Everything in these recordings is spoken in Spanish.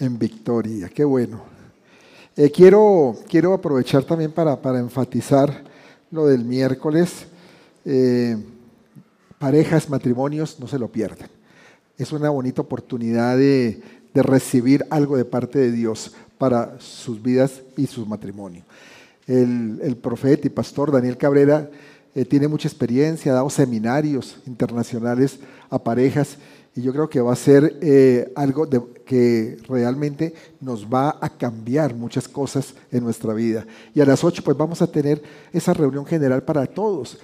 En victoria, qué bueno. Eh, quiero, quiero aprovechar también para, para enfatizar lo del miércoles. Eh, parejas, matrimonios, no se lo pierdan. Es una bonita oportunidad de, de recibir algo de parte de Dios para sus vidas y sus matrimonios. El, el profeta y pastor Daniel Cabrera eh, tiene mucha experiencia, ha dado seminarios internacionales a parejas y yo creo que va a ser eh, algo que realmente nos va a cambiar muchas cosas en nuestra vida. Y a las 8 pues vamos a tener esa reunión general para todos.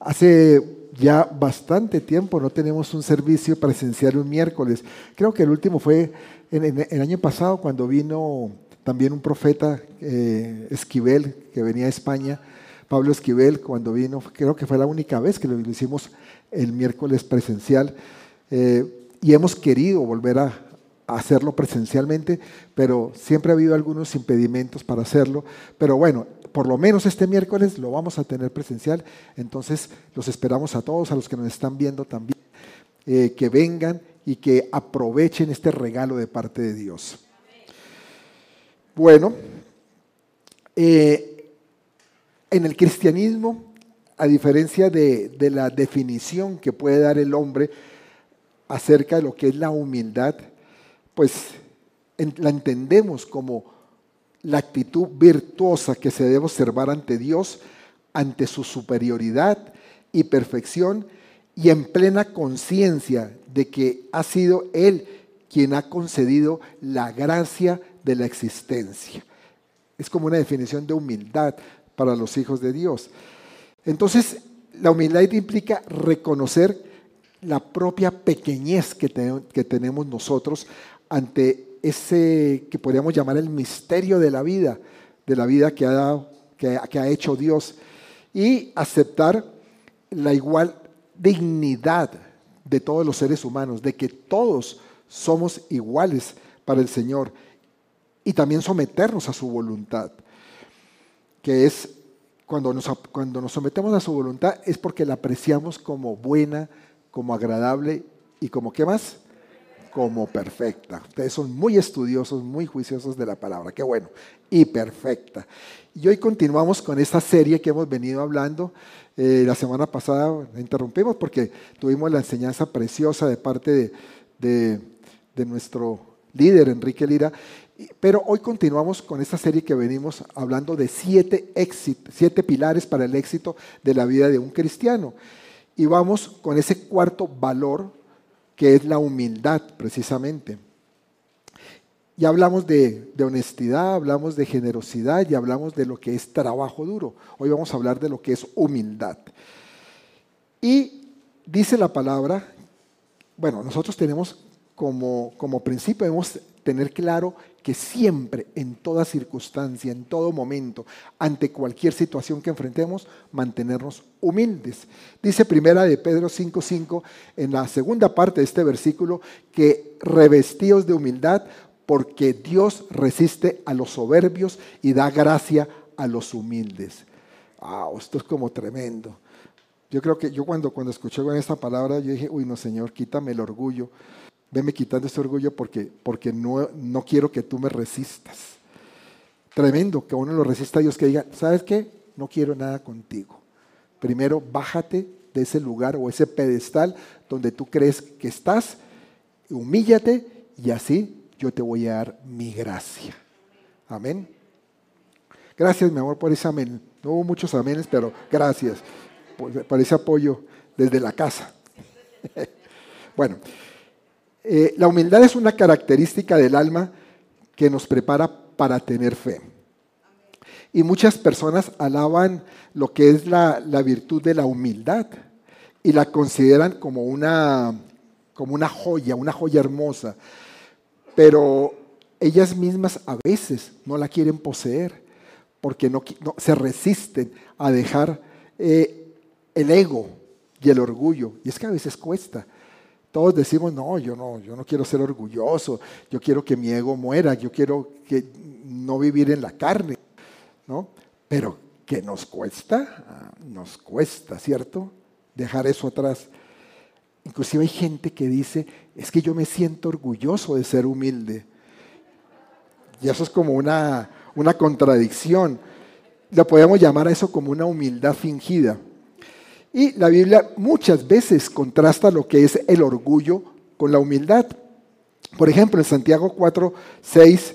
Hace ya bastante tiempo no tenemos un servicio presencial un miércoles. Creo que el último fue en, el año pasado cuando vino también un profeta, eh, Esquivel, que venía a España. Pablo Esquivel, cuando vino, creo que fue la única vez que lo hicimos el miércoles presencial. Eh, y hemos querido volver a, hacerlo presencialmente, pero siempre ha habido algunos impedimentos para hacerlo. Pero bueno, por lo menos este miércoles lo vamos a tener presencial, entonces los esperamos a todos, a los que nos están viendo también, eh, que vengan y que aprovechen este regalo de parte de Dios. Bueno, eh, en el cristianismo, a diferencia de, de la definición que puede dar el hombre, acerca de lo que es la humildad, pues la entendemos como la actitud virtuosa que se debe observar ante Dios, ante su superioridad y perfección, y en plena conciencia de que ha sido Él quien ha concedido la gracia de la existencia. Es como una definición de humildad para los hijos de Dios. Entonces, la humildad implica reconocer la propia pequeñez que, tenemos nosotros ante ese que podríamos llamar el misterio de la vida, de la vida que ha, dado, que ha hecho Dios, y aceptar la igual dignidad de todos los seres humanos, de que todos somos iguales para el Señor, y también someternos a su voluntad, que es cuando nos, cuando nos sometemos a su voluntad es porque la apreciamos como buena, como agradable y como qué más? Como perfecta. Ustedes son muy estudiosos, muy juiciosos de la palabra. Qué bueno. Y perfecta. Y hoy continuamos con esta serie que hemos venido hablando. Eh, la semana pasada interrumpimos porque tuvimos la enseñanza preciosa de parte de, de nuestro líder, Enrique Lira. Pero hoy continuamos con esta serie que venimos hablando de siete, éxitos, siete pilares para el éxito de la vida de un cristiano. Y vamos con ese cuarto valor que es la humildad precisamente. Y hablamos de, honestidad, hablamos de generosidad y hablamos de lo que es trabajo duro. Hoy vamos a hablar de lo que es humildad. Y dice la palabra, bueno, nosotros tenemos como, como principio, debemos tener claro que siempre, en toda circunstancia, en todo momento, ante cualquier situación que enfrentemos, mantenernos humildes. Dice primera de Pedro 5.5 en la segunda parte de este versículo que revestíos de humildad porque Dios resiste a los soberbios y da gracia a los humildes. Wow, esto es como tremendo. Yo creo que yo cuando, cuando escuché esta palabra, yo dije, uy, no, Señor, quítame el orgullo Veme quitando ese orgullo porque, porque no, no quiero que tú me resistas. Tremendo que uno lo resista a Dios, que diga, ¿sabes qué? No quiero nada contigo. Primero, bájate de ese lugar o ese pedestal donde tú crees que estás, humíllate y así yo te voy a dar mi gracia. Amén. Gracias, mi amor, por ese amén. No hubo muchos amenes, pero gracias por ese apoyo desde la casa. bueno. Eh, la humildad es una característica del alma que nos prepara para tener fe. Y muchas personas alaban lo que es la, virtud de la humildad y la consideran como una, como una joya, una joya hermosa. Pero ellas mismas a veces no la quieren poseer porque no, se resisten a dejar eh, el ego y el orgullo. Y es que a veces cuesta. Todos decimos, no, yo no, yo no quiero ser orgulloso, yo quiero que mi ego muera, yo quiero que no vivir en la carne, ¿no? Pero que nos cuesta, ah, nos cuesta, ¿cierto? Dejar eso atrás. Inclusive hay gente que dice, es que yo me siento orgulloso de ser humilde. Y eso es como una, una contradicción. Lo podemos llamar a eso como una humildad fingida. Y la Biblia muchas veces contrasta lo que es el orgullo con la humildad. Por ejemplo, en Santiago 4, 6,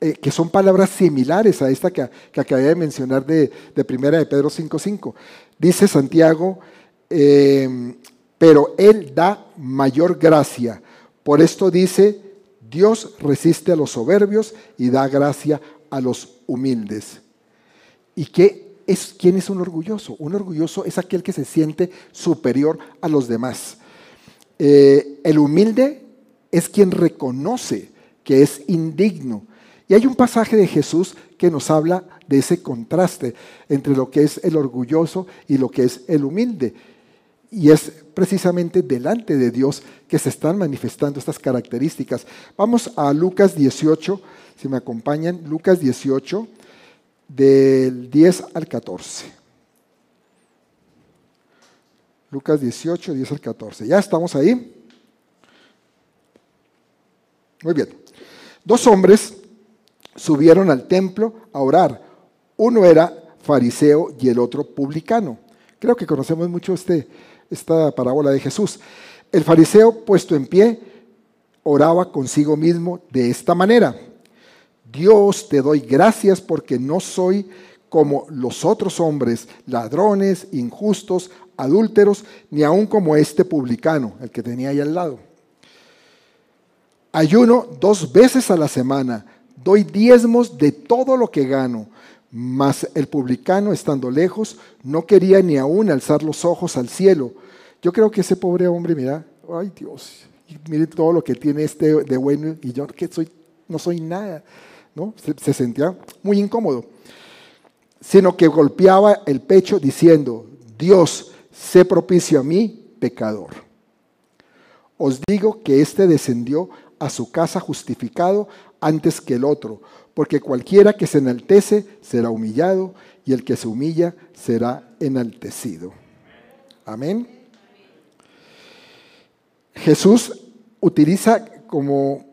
eh, que son palabras similares a esta que, acabé de mencionar de, Primera de Pedro 5, 5. Dice Santiago, em, pero Él da mayor gracia. Por esto dice, Dios resiste a los soberbios y da gracia a los humildes. ¿Y qué es, ¿quién es un orgulloso? Un orgulloso es aquel que se siente superior a los demás. Eh, el humilde es quien reconoce que es indigno. Y hay un pasaje de Jesús que nos habla de ese contraste entre lo que es el orgulloso y lo que es el humilde. Y es precisamente delante de Dios que se están manifestando estas características. Vamos a Lucas 18, si me acompañan, Lucas 18, del 10 al 14. Lucas 18, 10 al 14. ¿Ya estamos ahí? Muy bien. Dos hombres subieron al templo a orar. Uno era fariseo y el otro publicano. Creo que conocemos mucho este, esta parábola de Jesús. El fariseo, puesto en pie, oraba consigo mismo de esta manera. Dios, te doy gracias porque no soy como los otros hombres, ladrones, injustos, adúlteros, ni aun como este publicano, el que tenía ahí al lado. Ayuno dos veces a la semana, doy diezmos de todo lo que gano, mas el publicano, estando lejos, no quería ni aun alzar los ojos al cielo. Yo creo que ese pobre hombre, mira, ay Dios, mire todo lo que tiene este de bueno y yo que soy, no soy nada. Se, sentía muy incómodo, sino que golpeaba el pecho diciendo, Dios, sé propicio a mí, pecador. Os digo que éste descendió a su casa justificado antes que el otro, porque cualquiera que se enaltece será humillado y el que se humilla será enaltecido. Amén. Jesús utiliza como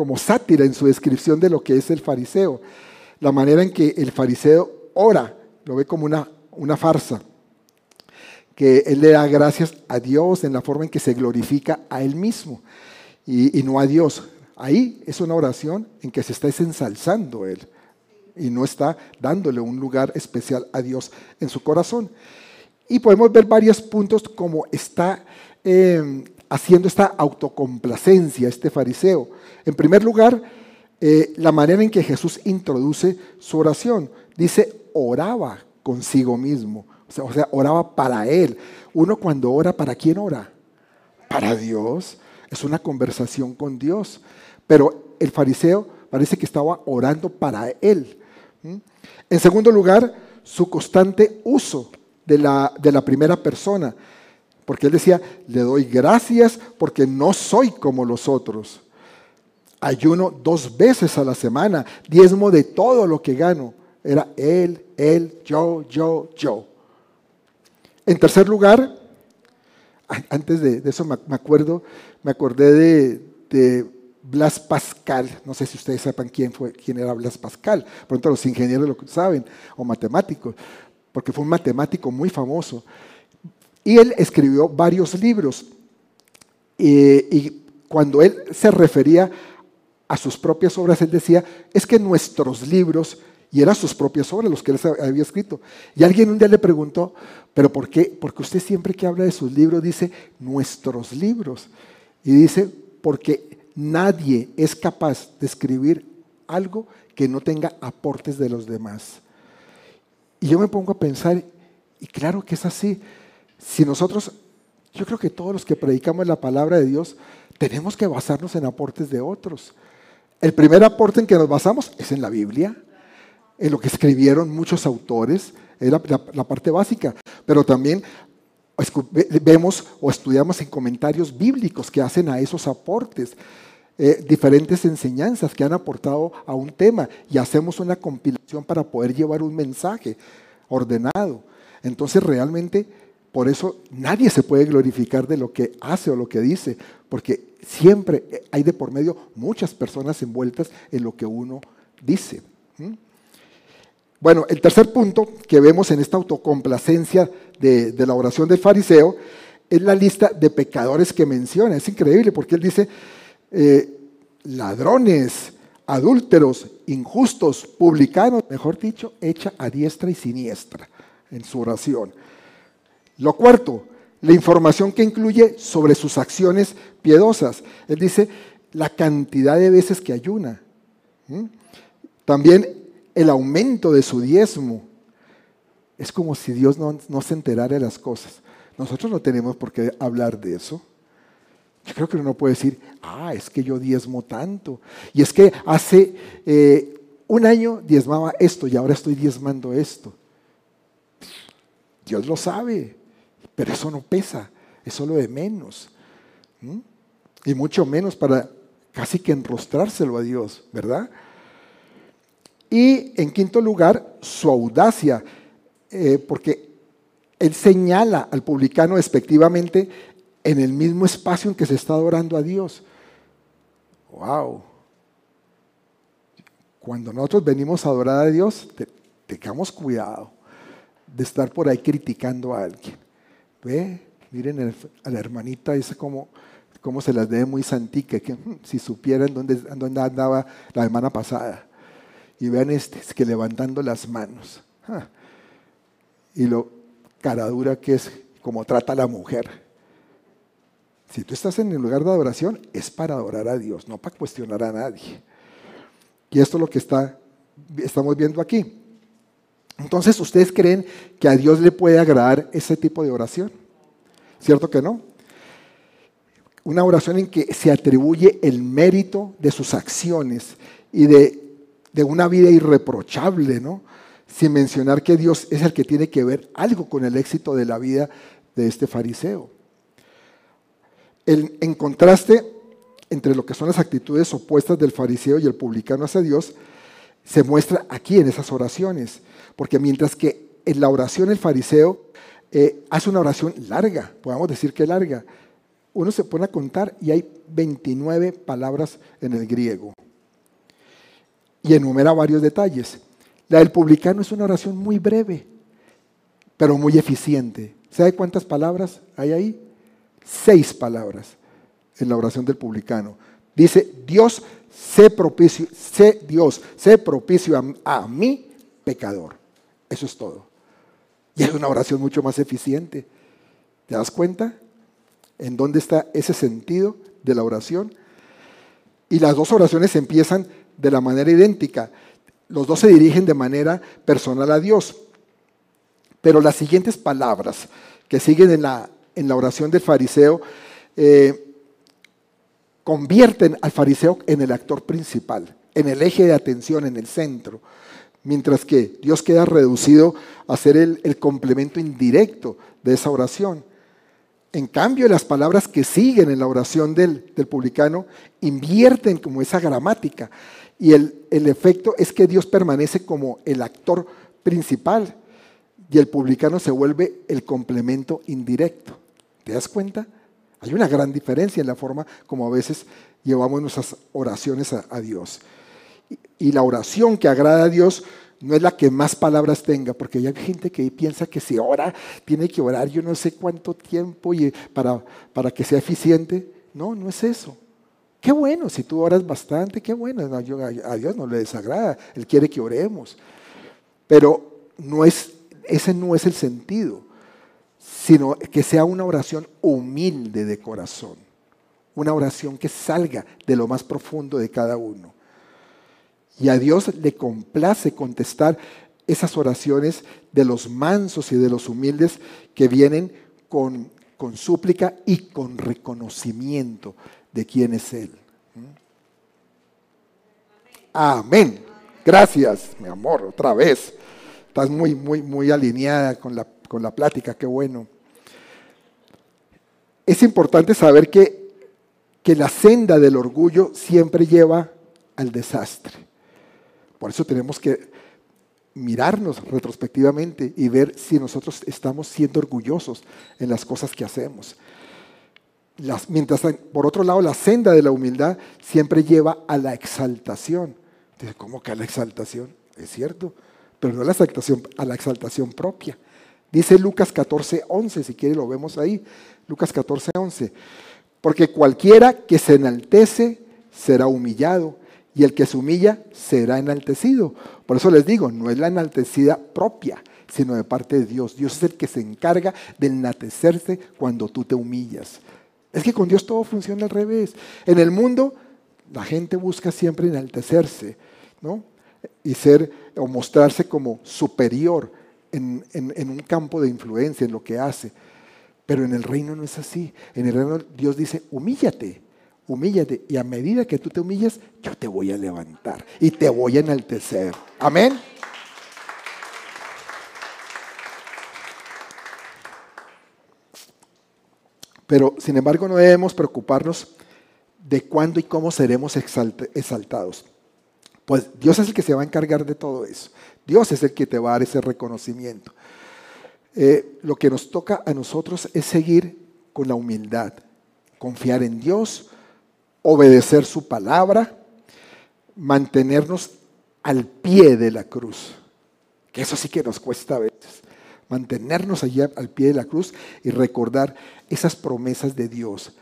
como sátira en su descripción de lo que es el fariseo. La manera en que el fariseo ora, lo ve como una, una farsa. Que él le da gracias a Dios en la forma en que se glorifica a él mismo y, no a Dios. Ahí es una oración en que se está ensalzando él y no está dándole un lugar especial a Dios en su corazón. Y podemos ver varios puntos como está eh, haciendo esta autocomplacencia, este fariseo. En primer lugar, eh, la manera en que Jesús introduce su oración. Dice, oraba consigo mismo. O sea, oraba para Él. Uno cuando ora, ¿para quién ora? Para Dios. Es una conversación con Dios. Pero el fariseo parece que estaba orando para Él. ¿Mm? En segundo lugar, su constante uso de la, de la primera persona. Porque él decía, le doy gracias porque no soy como los otros. Ayuno dos veces a la semana, diezmo de todo lo que gano. Era él, él, yo, yo, yo. En tercer lugar, antes de, eso me acuerdo, me acordé de, Blas Pascal. No sé si ustedes sepan quién fue, quién era Blas Pascal. Pronto los ingenieros lo saben, o matemáticos, porque fue un matemático muy famoso. Y él escribió varios libros. y cuando él se refería a sus propias obras, él decía, es que nuestros libros, y eran sus propias obras los que él había escrito. Y alguien un día le preguntó, pero ¿por qué? Porque usted siempre que habla de sus libros dice nuestros libros. Y dice, porque nadie es capaz de escribir algo que no tenga aportes de los demás. Y yo me pongo a pensar, y claro que es así, si nosotros, yo creo que todos los que predicamos la palabra de Dios, tenemos que basarnos en aportes de otros. El primer aporte en que nos basamos es en la Biblia, en lo que escribieron muchos autores, es la, parte básica, pero también vemos o estudiamos en comentarios bíblicos que hacen a esos aportes. Eh, diferentes enseñanzas que han aportado a un tema y hacemos una compilación para poder llevar un mensaje ordenado. Entonces realmente por eso nadie se puede glorificar de lo que hace o lo que dice, porque siempre hay de por medio muchas personas envueltas en lo que uno dice. Bueno, el tercer punto que vemos en esta autocomplacencia de, la oración del fariseo es la lista de pecadores que menciona. Es increíble porque él dice, eh, ladrones, adúlteros, injustos, publicanos, mejor dicho, echa a diestra y siniestra en su oración. Lo cuarto, la información que incluye sobre sus acciones piedosas. Él dice la cantidad de veces que ayuna. También el aumento de su diezmo. Es como si Dios no, se enterara de las cosas. Nosotros no tenemos por qué hablar de eso. Yo creo que uno puede decir, ah, es que yo diezmo tanto. Y es que hace eh, un año diezmaba esto y ahora estoy diezmando esto. Dios lo sabe. Pero eso no pesa, es solo de menos. Y mucho menos para casi que enrostrárselo a Dios, ¿verdad? Y en quinto lugar, su audacia, eh, porque él señala al publicano despectivamente en el mismo espacio en que se está adorando a Dios. ¡Wow! Cuando nosotros venimos a adorar a Dios, tengamos cuidado de estar por ahí criticando a alguien. Ve, miren a la hermanita, dice cómo, cómo se las debe muy santica, que hmm, si supieran dónde, dónde andaba la semana pasada. Y vean este, es que levantando las manos. Y lo caradura que es, como trata a la mujer. Si tú estás en el lugar de adoración, es para adorar a Dios, no para cuestionar a nadie. Y esto es lo que está, estamos viendo aquí. Entonces, ¿ustedes creen que a Dios le puede agradar ese tipo de oración? ¿Cierto que no? Una oración en que se atribuye el mérito de sus acciones y de, una vida irreprochable, ¿no? Sin mencionar que Dios es el que tiene que ver algo con el éxito de la vida de este fariseo. en contraste entre lo que son las actitudes opuestas del fariseo y el publicano hacia Dios, se muestra aquí en esas oraciones. Porque mientras que en la oración el fariseo eh, hace una oración larga, podemos decir que larga, uno se pone a contar y hay 29 palabras en el griego. Y enumera varios detalles. La del publicano es una oración muy breve, pero muy eficiente. ¿Sabe cuántas palabras hay ahí? Seis palabras en la oración del publicano. Dice, Dios, sé propicio, sé Dios, sé propicio a, a mí, pecador. Eso es todo. Y es una oración mucho más eficiente. ¿Te das cuenta? ¿En dónde está ese sentido de la oración? Y las dos oraciones empiezan de la manera idéntica. Los dos se dirigen de manera personal a Dios. Pero las siguientes palabras que siguen en la, en la oración del fariseo eh, convierten al fariseo en el actor principal, en el eje de atención, en el centro mientras que Dios queda reducido a ser el, complemento indirecto de esa oración. En cambio, las palabras que siguen en la oración del, publicano invierten como esa gramática y el, el efecto es que Dios permanece como el actor principal y el publicano se vuelve el complemento indirecto. ¿Te das cuenta? Hay una gran diferencia en la forma como a veces llevamos nuestras oraciones a Dios. Y la oración que agrada a Dios no es la que más palabras tenga, porque hay gente que piensa que si ora, tiene que orar yo no sé cuánto tiempo y para, para que sea eficiente. No, no es eso. Qué bueno, si tú oras bastante, qué bueno. a Dios no le desagrada, Él quiere que oremos. Pero no es, ese no es el sentido, sino que sea una oración humilde de corazón. Una oración que salga de lo más profundo de cada uno. Y a Dios le complace contestar esas oraciones de los mansos y de los humildes que vienen con, con súplica y con reconocimiento de quién es Él. Amén. Gracias, mi amor, otra vez. Estás muy, muy, muy alineada con la, con la plática, qué bueno. Es importante saber que, que la senda del orgullo siempre lleva al desastre. Por eso tenemos que mirarnos retrospectivamente y ver si nosotros estamos siendo orgullosos en las cosas que hacemos. mientras, por otro lado, la senda de la humildad siempre lleva a la exaltación. ¿cómo que a la exaltación? Es cierto, pero no a la exaltación, a la exaltación propia. Dice Lucas 14, 11, si quiere lo vemos ahí. Lucas 14, 11. Porque cualquiera que se enaltece será humillado y el que se humilla será enaltecido. Por eso les digo, no es la enaltecida propia, sino de parte de Dios. Dios es el que se encarga de enaltecerse cuando tú te humillas. Es que con Dios todo funciona al revés. En el mundo la gente busca siempre enaltecerse, ¿no? Y ser o mostrarse como superior en, un campo de influencia, en lo que hace. Pero en el reino no es así. En el reino Dios dice, humíllate humíllate y a medida que tú te humillas, yo te voy a levantar y te voy a enaltecer. Amén. Pero, sin embargo, no debemos preocuparnos de cuándo y cómo seremos exaltados. Pues Dios es el que se va a encargar de todo eso. Dios es el que te va a dar ese reconocimiento. Eh, lo que nos toca a nosotros es seguir con la humildad, confiar en Dios, obedecer su palabra, mantenernos al pie de la cruz, que eso sí que nos cuesta a veces, mantenernos allí al pie de la cruz y recordar esas promesas de Dios,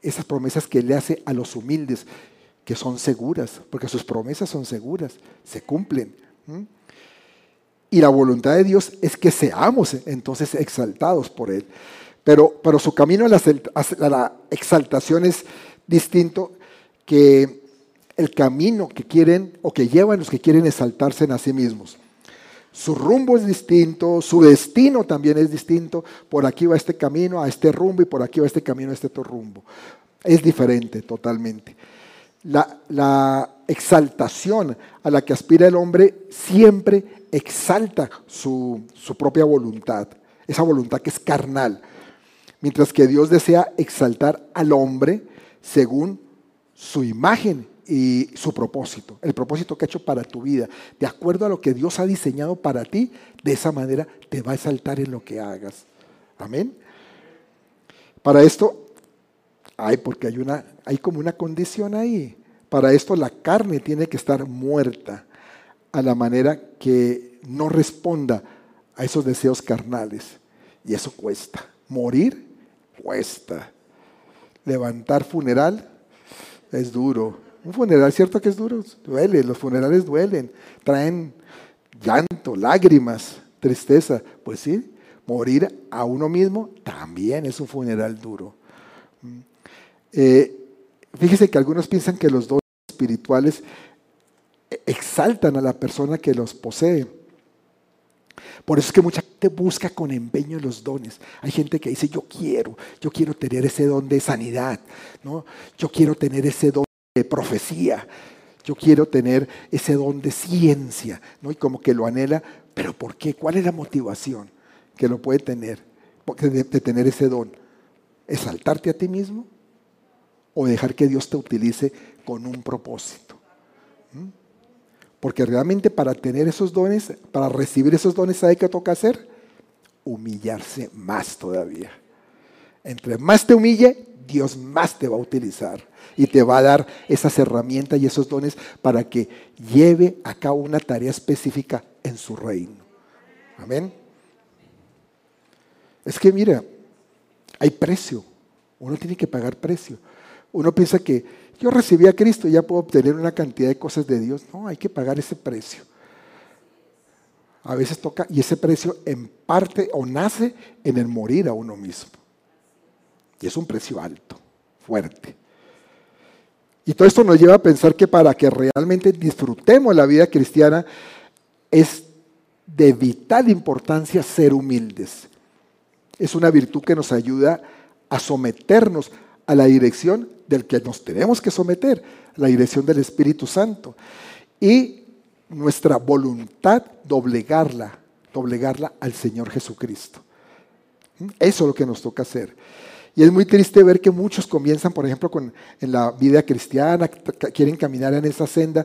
esas promesas que le hace a los humildes, que son seguras, porque sus promesas son seguras, se cumplen. Y la voluntad de Dios es que seamos entonces exaltados por Él. Pero, pero su camino a la exaltación es distinto que el camino que quieren o que llevan los que quieren exaltarse en a sí mismos. Su rumbo es distinto, su destino también es distinto. Por aquí va este camino a este rumbo y por aquí va este camino a este otro rumbo. Es diferente totalmente. La, exaltación a la que aspira el hombre siempre exalta su, su propia voluntad, esa voluntad que es carnal. Mientras que Dios desea exaltar al hombre, según su imagen y su propósito, el propósito que ha hecho para tu vida, de acuerdo a lo que Dios ha diseñado para ti, de esa manera te va a exaltar en lo que hagas. Amén. Para esto, hay porque hay una, hay como una condición ahí. Para esto la carne tiene que estar muerta a la manera que no responda a esos deseos carnales. Y eso cuesta. Morir cuesta levantar funeral es duro. Un funeral, ¿cierto que es duro? Duele, los funerales duelen, traen llanto, lágrimas, tristeza. Pues sí, morir a uno mismo también es un funeral duro. Eh, fíjese que algunos piensan que los dones espirituales exaltan a la persona que los posee. Por eso es que mucha gente busca con empeño los dones. Hay gente que dice, yo quiero, yo quiero tener ese don de sanidad, ¿no? yo quiero tener ese don de profecía, yo quiero tener ese don de ciencia, ¿no? y como que lo anhela, pero ¿por qué? ¿Cuál es la motivación que lo puede tener de, de tener ese don? ¿Exaltarte a ti mismo o dejar que Dios te utilice con un propósito? ¿Mm? Porque realmente para tener esos dones, para recibir esos dones, ¿sabe qué toca hacer? Humillarse más todavía. Entre más te humille, Dios más te va a utilizar y te va a dar esas herramientas y esos dones para que lleve a cabo una tarea específica en su reino. Amén. Es que mira, hay precio. Uno tiene que pagar precio. Uno piensa que yo recibí a Cristo y ya puedo obtener una cantidad de cosas de Dios. No, hay que pagar ese precio. A veces toca, y ese precio en parte o nace en el morir a uno mismo. Y es un precio alto, fuerte. Y todo esto nos lleva a pensar que para que realmente disfrutemos la vida cristiana es de vital importancia ser humildes. Es una virtud que nos ayuda a someternos a la dirección del que nos tenemos que someter, la dirección del Espíritu Santo. Y nuestra voluntad doblegarla, doblegarla al Señor Jesucristo. Eso es lo que nos toca hacer. Y es muy triste ver que muchos comienzan, por ejemplo, con, en la vida cristiana, quieren caminar en esa senda,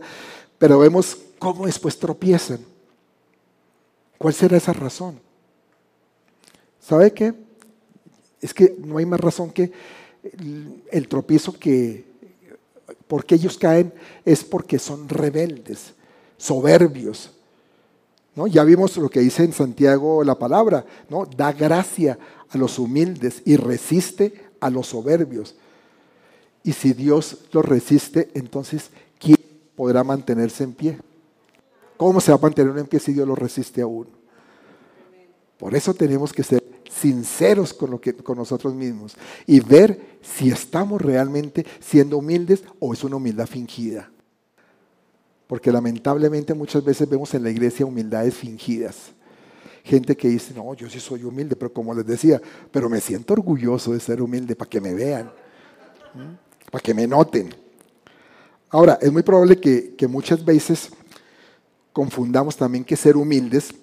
pero vemos cómo después tropiezan. ¿Cuál será esa razón? ¿Sabe qué? Es que no hay más razón que el, tropiezo que, porque ellos caen, es porque son rebeldes, soberbios. ¿no? Ya vimos lo que dice en Santiago la palabra, ¿no? da gracia a los humildes y resiste a los soberbios. Y si Dios los resiste, entonces, ¿quién podrá mantenerse en pie? ¿Cómo se va a mantener en pie si Dios lo resiste a uno? Por eso tenemos que ser sinceros con, lo que, con nosotros mismos y ver si estamos realmente siendo humildes o es una humildad fingida. Porque lamentablemente muchas veces vemos en la iglesia humildades fingidas. Gente que dice, no, yo sí soy humilde, pero como les decía, pero me siento orgulloso de ser humilde para que me vean, para que me noten. Ahora, es muy probable que, que muchas veces confundamos también que ser humildes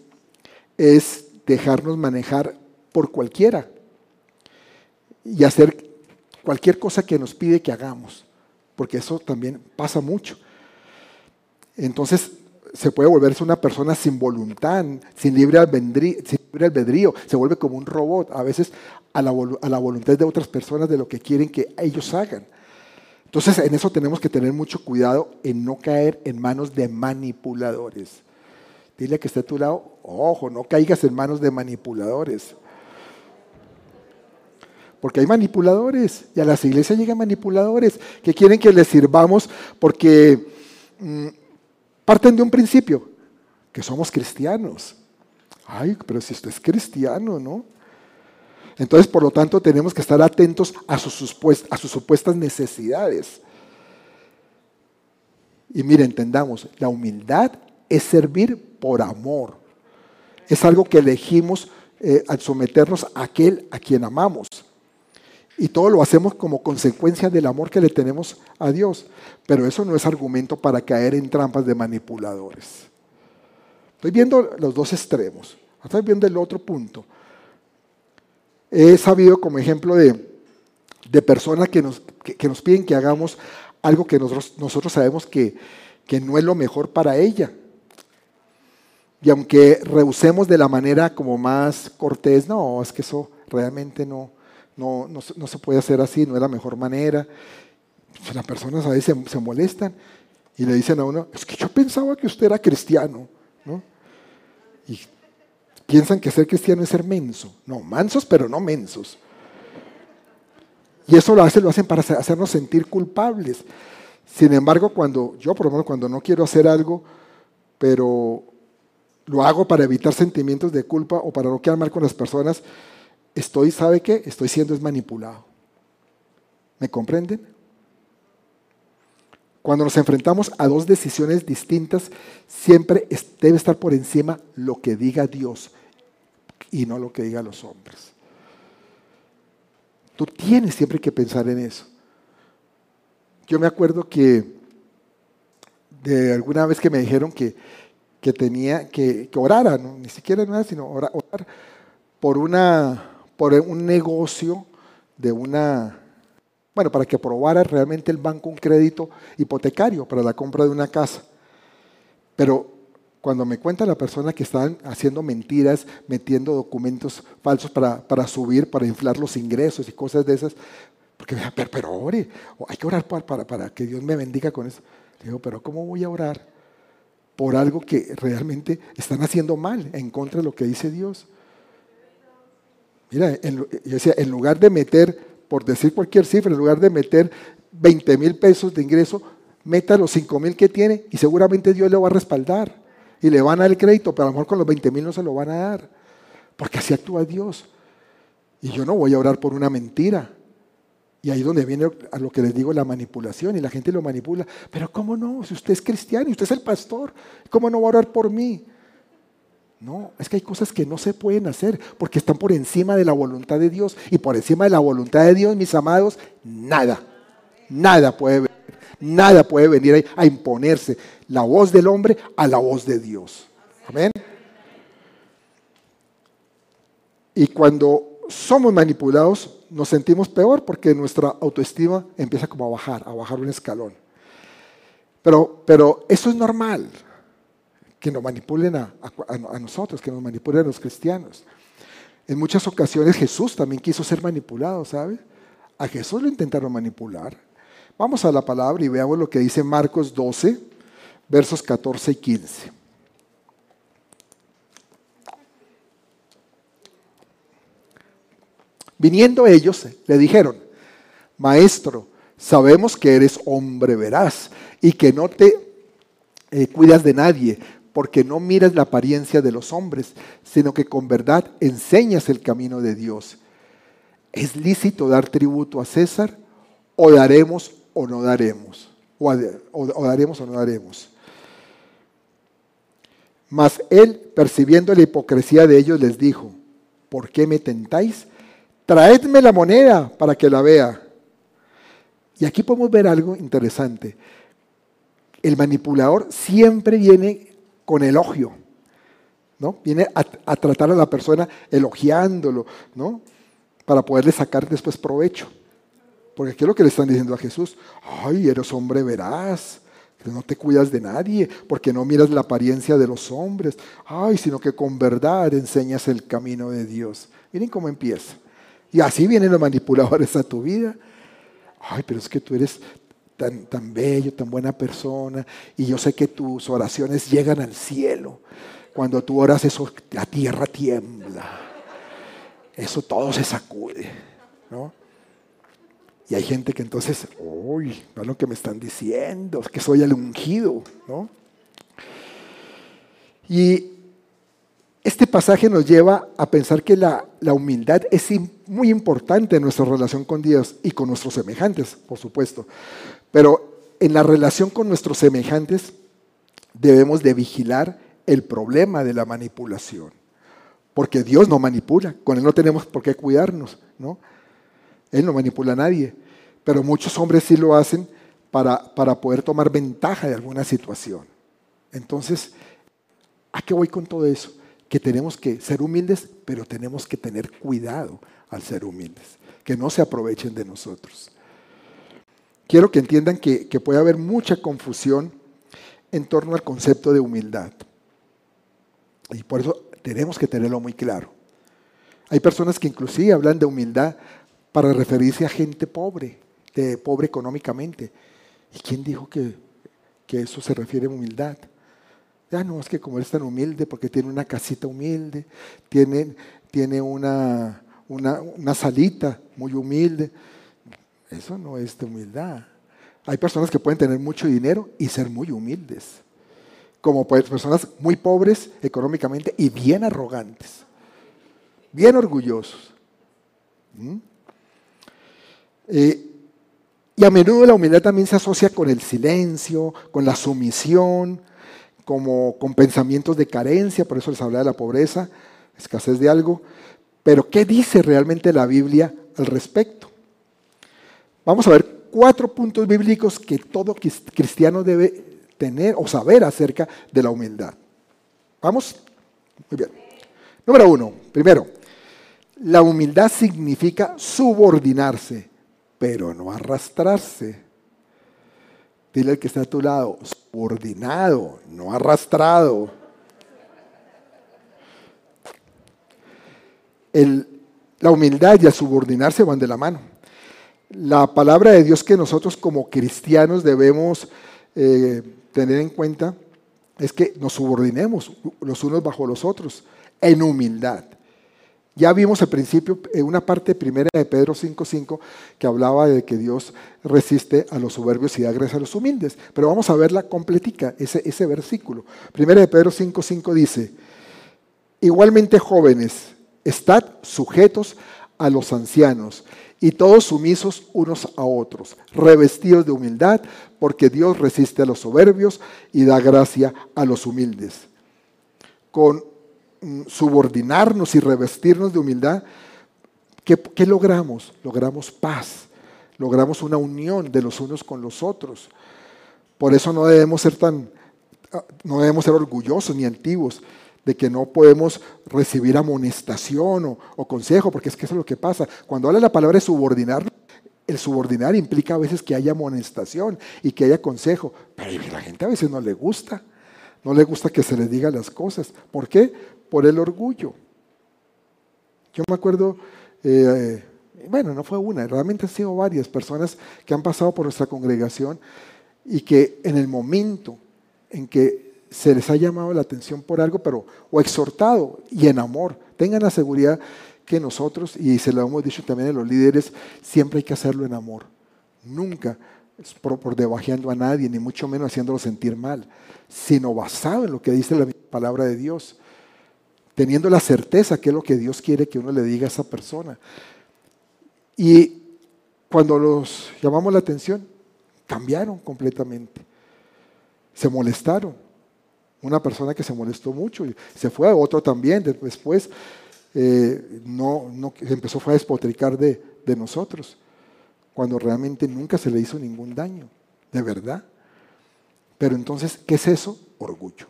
es dejarnos manejar por cualquiera y hacer cualquier cosa que nos pide que hagamos, porque eso también pasa mucho. Entonces se puede volverse una persona sin voluntad, sin libre albedrío, se vuelve como un robot, a veces a la, a la voluntad de otras personas de lo que quieren que ellos hagan. Entonces en eso tenemos que tener mucho cuidado en no caer en manos de manipuladores. Dile que esté a tu lado, ojo, no caigas en manos de manipuladores. Porque hay manipuladores y a las iglesias llegan manipuladores que quieren que les sirvamos porque mm, parten de un principio, que somos cristianos. Ay, pero si usted es cristiano, ¿no? Entonces, por lo tanto, tenemos que estar atentos a sus, supuestas necesidades. Y mire, entendamos, la humildad es servir por amor. Es algo que elegimos eh, al someternos a aquel a quien amamos. Y todo lo hacemos como consecuencia del amor que le tenemos a Dios. Pero eso no es argumento para caer en trampas de manipuladores. Estoy viendo los dos extremos. Estoy viendo el otro punto. He sabido como ejemplo de, personas que nos, nos, piden que hagamos algo que nosotros, nosotros sabemos que, que no es lo mejor para ella. Y aunque rehusemos de la manera como más cortés, no, es que eso realmente no, no, no, se puede hacer así, no es la mejor manera. Las personas a veces se, molestan y le dicen a uno, es que yo pensaba que usted era cristiano, ¿no? Y piensan que ser cristiano es ser menso. No, mansos, pero no mensos. Y eso lo hacen, lo hacen para hacernos sentir culpables. Sin embargo, cuando yo, por lo menos, cuando no quiero hacer algo, pero lo hago para evitar sentimientos de culpa o para no quedar mal con las personas, estoy, ¿sabe qué? Estoy siendo es manipulado. ¿Me comprenden? Cuando nos enfrentamos a dos decisiones distintas, siempre debe estar por encima lo que diga Dios y no lo que digan los hombres. Tú tienes siempre que pensar en eso. Yo me acuerdo que de alguna vez que me dijeron que, que tenía que, que ni siquiera nada, sino orar por una por un negocio de una, bueno, para que aprobara realmente el banco un crédito hipotecario para la compra de una casa. Pero cuando me cuenta la persona que estaban haciendo mentiras, metiendo documentos falsos para, para subir, para inflar los ingresos y cosas de esas, porque me pero, pero ore, hay que orar para, para, para que Dios me bendiga con eso. Le digo, pero ¿cómo voy a orar por algo que realmente están haciendo mal en contra de lo que dice Dios? Mira, yo decía, en lugar de meter, por decir cualquier cifra, en lugar de meter 20 mil pesos de ingreso, meta los 5 mil que tiene y seguramente Dios le va a respaldar y le van a dar el crédito, pero a lo mejor con los 20 mil no se lo van a dar, porque así actúa Dios. Y yo no voy a orar por una mentira. Y ahí es donde viene a lo que les digo la manipulación y la gente lo manipula. Pero ¿cómo no? Si usted es cristiano y usted es el pastor, ¿cómo no va a orar por mí? No, es que hay cosas que no se pueden hacer porque están por encima de la voluntad de Dios. Y por encima de la voluntad de Dios, mis amados, nada. Nada puede venir, nada puede venir a imponerse la voz del hombre a la voz de Dios. Amén. Y cuando somos manipulados, nos sentimos peor porque nuestra autoestima empieza como a bajar, a bajar un escalón. Pero, pero eso es normal, que nos manipulen a, nosotros, que nos manipulen a los cristianos. En muchas ocasiones Jesús también quiso ser manipulado, ¿sabe? A Jesús lo intentaron manipular. Vamos a la palabra y veamos lo que dice Marcos 12, versos 14 y 15. Viniendo ellos, le dijeron, Maestro, sabemos que eres hombre veraz y que no te eh, cuidas de nadie, porque no miras la apariencia de los hombres, sino que con verdad enseñas el camino de Dios. ¿Es lícito dar tributo a César? ¿O daremos o no daremos? ¿O, daremos o no daremos? Mas él, percibiendo la hipocresía de ellos, les dijo, ¿por qué me tentáis? Traedme la moneda para que la vea. Y aquí podemos ver algo interesante. El manipulador siempre viene con elogio, ¿no? Viene a, tratar a la persona elogiándolo, ¿no? Para poderle sacar después provecho. Porque aquí es lo que le están diciendo a Jesús. Ay, eres hombre veraz no te cuidas de nadie, porque no miras la apariencia de los hombres. Ay, sino que con verdad enseñas el camino de Dios. Miren cómo empieza. Y así vienen los manipuladores a tu vida. Ay, pero es que tú eres tan, tan bello, tan buena persona, y yo sé que tus oraciones llegan al cielo. Cuando tú oras, eso, la tierra tiembla. Eso todo se sacude. ¿no? Y hay gente que entonces, uy, no lo que me están diciendo, es que soy el ungido, ¿no? Y este pasaje nos lleva a pensar que la, la, humildad es muy importante en nuestra relación con Dios y con nuestros semejantes, por supuesto. Pero en la relación con nuestros semejantes debemos de vigilar el problema de la manipulación. Porque Dios no manipula, con Él no tenemos por qué cuidarnos, ¿no? Él no manipula a nadie, pero muchos hombres sí lo hacen para, para poder tomar ventaja de alguna situación. Entonces, ¿a qué voy con todo eso? Que tenemos que ser humildes, pero tenemos que tener cuidado al ser humildes, que no se aprovechen de nosotros. Quiero que entiendan que, que puede haber mucha confusión en torno al concepto de humildad. Y por eso tenemos que tenerlo muy claro. Hay personas que inclusive hablan de humildad para referirse a gente pobre, pobre económicamente. ¿Y quién dijo que, eso se refiere a humildad? Ya no, es que como es tan humilde, porque tiene una casita humilde, tiene, tiene una, una, salita muy humilde. Eso no es de humildad. Hay personas que pueden tener mucho dinero y ser muy humildes, como personas muy pobres económicamente y bien arrogantes, bien orgullosos. Eh, y a menudo la humildad también se asocia con el silencio, con la sumisión, como con pensamientos de carencia, por eso les hablaba de la pobreza, escasez de algo. Pero ¿qué dice realmente la Biblia al respecto? Vamos a ver cuatro puntos bíblicos que todo cristiano debe tener o saber acerca de la humildad. ¿Vamos? Muy bien. Número uno, primero, la humildad significa subordinarse pero no arrastrarse. Dile al que está a tu lado, subordinado, no arrastrado. la humildad y el subordinarse van de la mano. La palabra de Dios que nosotros como cristianos debemos eh, tener en cuenta es que nos subordinemos los unos bajo los otros en humildad. Ya vimos al principio en una parte primera de Pedro 5.5 que hablaba de que Dios resiste a los soberbios y da gracia a los humildes. Pero vamos a verla completica, ese, ese versículo. Primera de Pedro 5.5 dice, igualmente jóvenes, estad sujetos a los ancianos y todos sumisos unos a otros, revestidos de humildad, porque Dios resiste a los soberbios y da gracia a los humildes. Con subordinarnos y revestirnos de humildad, ¿qué, logramos? Logramos paz, logramos una unión de los unos con los otros. Por eso no debemos ser tan, no debemos ser orgullosos ni antiguos de que no podemos recibir amonestación o, consejo, porque es que eso es lo que pasa. Cuando habla la palabra de subordinar, el subordinar implica a veces que haya amonestación y que haya consejo, pero a la gente a veces no le gusta, no le gusta que se le diga las cosas. ¿Por qué? Por el orgullo. Yo me acuerdo, eh, bueno, no fue una, realmente han sido varias personas que han pasado por nuestra congregación y que en el momento en que se les ha llamado la atención por algo, pero o exhortado y en amor, tengan la seguridad que nosotros, y se lo hemos dicho también a los líderes, siempre hay que hacerlo en amor. Nunca por, por debajeando a nadie, ni mucho menos haciéndolo sentir mal, sino basado en lo que dice la palabra de Dios, teniendo la certeza que es lo que Dios quiere que uno le diga a esa persona. Y cuando los llamamos la atención, cambiaron completamente. Se molestaron. Una persona que se molestó mucho se fue, otro también. Después eh, no, no, empezó a despotricar de, de nosotros, cuando realmente nunca se le hizo ningún daño, de verdad. Pero entonces, ¿qué es eso? Orgullo.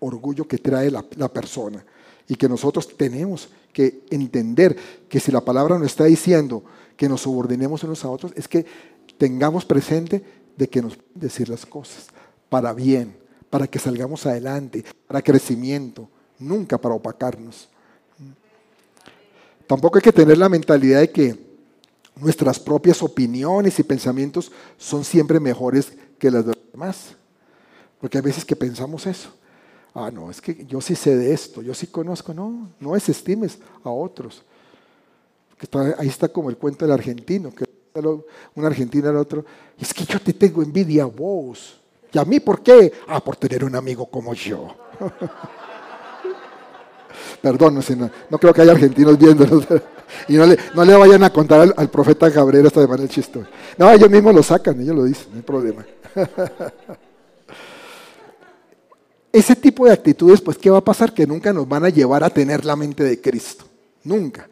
Orgullo que trae la, la persona y que nosotros tenemos que entender que si la palabra nos está diciendo que nos subordinemos unos a otros, es que tengamos presente de que nos pueden decir las cosas para bien, para que salgamos adelante, para crecimiento, nunca para opacarnos. Tampoco hay que tener la mentalidad de que nuestras propias opiniones y pensamientos son siempre mejores que las de los demás. Porque hay veces que pensamos eso. Ah, no, es que yo sí sé de esto, yo sí conozco. No, no desestimes a otros. ahí está como el cuento del argentino, que un argentino al otro, es que yo te tengo envidia a vos. ¿Y a mí por qué? Ah, por tener un amigo como yo. Perdón, no, no, creo que haya argentinos viéndonos. y no le, no le vayan a contar al, profeta Gabriel hasta de manera chistosa. No, ellos mismos lo sacan, ellos lo dicen, no hay problema. Ese tipo de actitudes, pues, ¿qué va a pasar? Que nunca nos van a llevar a tener la mente de Cristo. Nunca.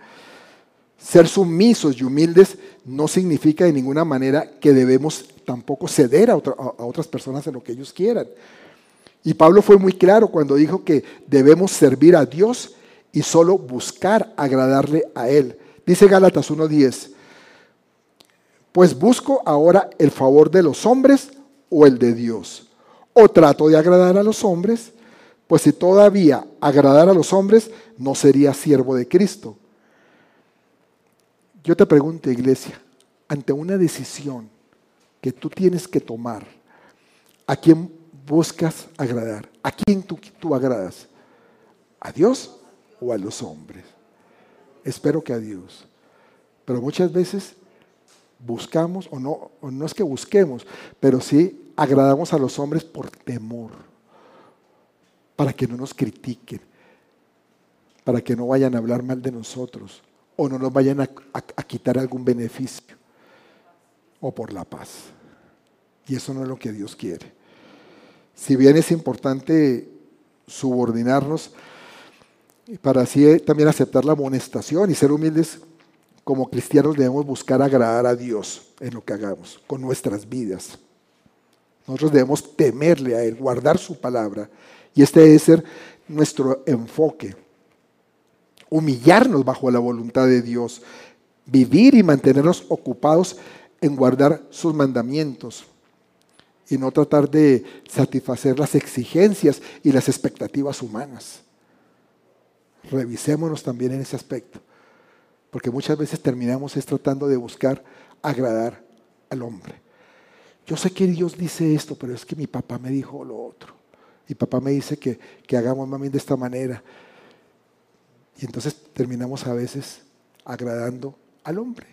Ser sumisos y humildes no significa de ninguna manera que debemos tampoco ceder a, otras personas en lo que ellos quieran. Y Pablo fue muy claro cuando dijo que debemos servir a Dios y solo buscar agradarle a Él. Dice Gálatas 1.10, pues busco ahora el favor de los hombres o el de Dios. O trato de agradar a los hombres, pues si todavía agradar a los hombres, no sería siervo de Cristo. Yo te pregunto, iglesia, ante una decisión que tú tienes que tomar, ¿a quién buscas agradar? ¿A quién tú, tú agradas? ¿A Dios o a los hombres? Espero que a Dios. Pero muchas veces buscamos, o no, o no es que busquemos, pero sí agradamos a los hombres por temor, para que no nos critiquen, para que no vayan a hablar mal de nosotros o no nos vayan a, quitar algún beneficio o por la paz. Y eso no es lo que Dios quiere. Si bien es importante subordinarnos para así también aceptar la amonestación y ser humildes, como cristianos debemos buscar agradar a Dios en lo que hagamos, con nuestras vidas. Nosotros debemos temerle a Él, guardar su palabra. Y este debe ser nuestro enfoque humillarnos bajo la voluntad de Dios, vivir y mantenernos ocupados en guardar sus mandamientos y no tratar de satisfacer las exigencias y las expectativas humanas. Revisémonos también en ese aspecto, porque muchas veces terminamos es tratando de buscar agradar al hombre. Yo sé que Dios dice esto, pero es que mi papá me dijo lo otro. Mi papá me dice que, que hagamos mami de esta manera. Y entonces terminamos a veces agradando al hombre.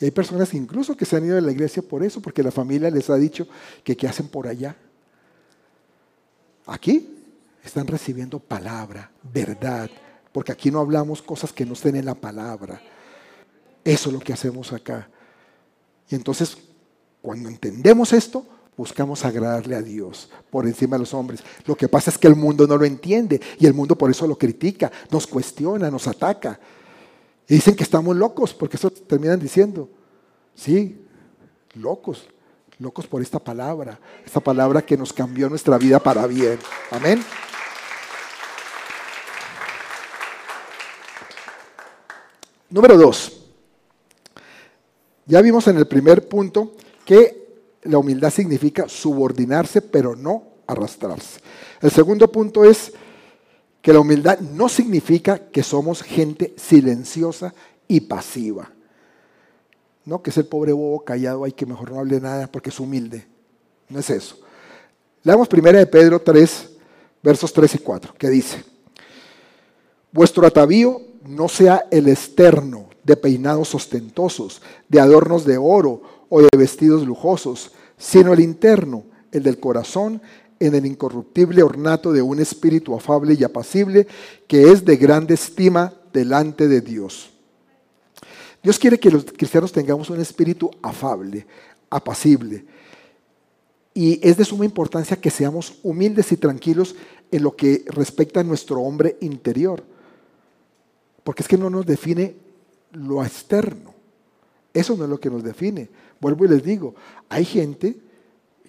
Y hay personas incluso que se han ido de la iglesia por eso, porque la familia les ha dicho que qué hacen por allá. Aquí están recibiendo palabra, verdad, porque aquí no hablamos cosas que no estén en la palabra. Eso es lo que hacemos acá. Y entonces, cuando entendemos esto, buscamos agradarle a Dios por encima de los hombres. Lo que pasa es que el mundo no lo entiende y el mundo por eso lo critica, nos cuestiona, nos ataca. Y dicen que estamos locos, porque eso terminan diciendo. Sí, locos, locos por esta palabra, esta palabra que nos cambió nuestra vida para bien. Amén. Número dos. Ya vimos en el primer punto que la humildad significa subordinarse, pero no arrastrarse. El segundo punto es que la humildad no significa que somos gente silenciosa y pasiva. No que es el pobre bobo callado hay que mejor no hable nada porque es humilde. No es eso. Leamos primera de Pedro 3, versos 3 y 4, que dice, vuestro atavío no sea el externo de peinados ostentosos, de adornos de oro o de vestidos lujosos, sino el interno, el del corazón, en el incorruptible ornato de un espíritu afable y apacible, que es de grande estima delante de Dios. Dios quiere que los cristianos tengamos un espíritu afable, apacible. Y es de suma importancia que seamos humildes y tranquilos en lo que respecta a nuestro hombre interior. Porque es que no nos define lo externo. Eso no es lo que nos define. Vuelvo y les digo, hay gente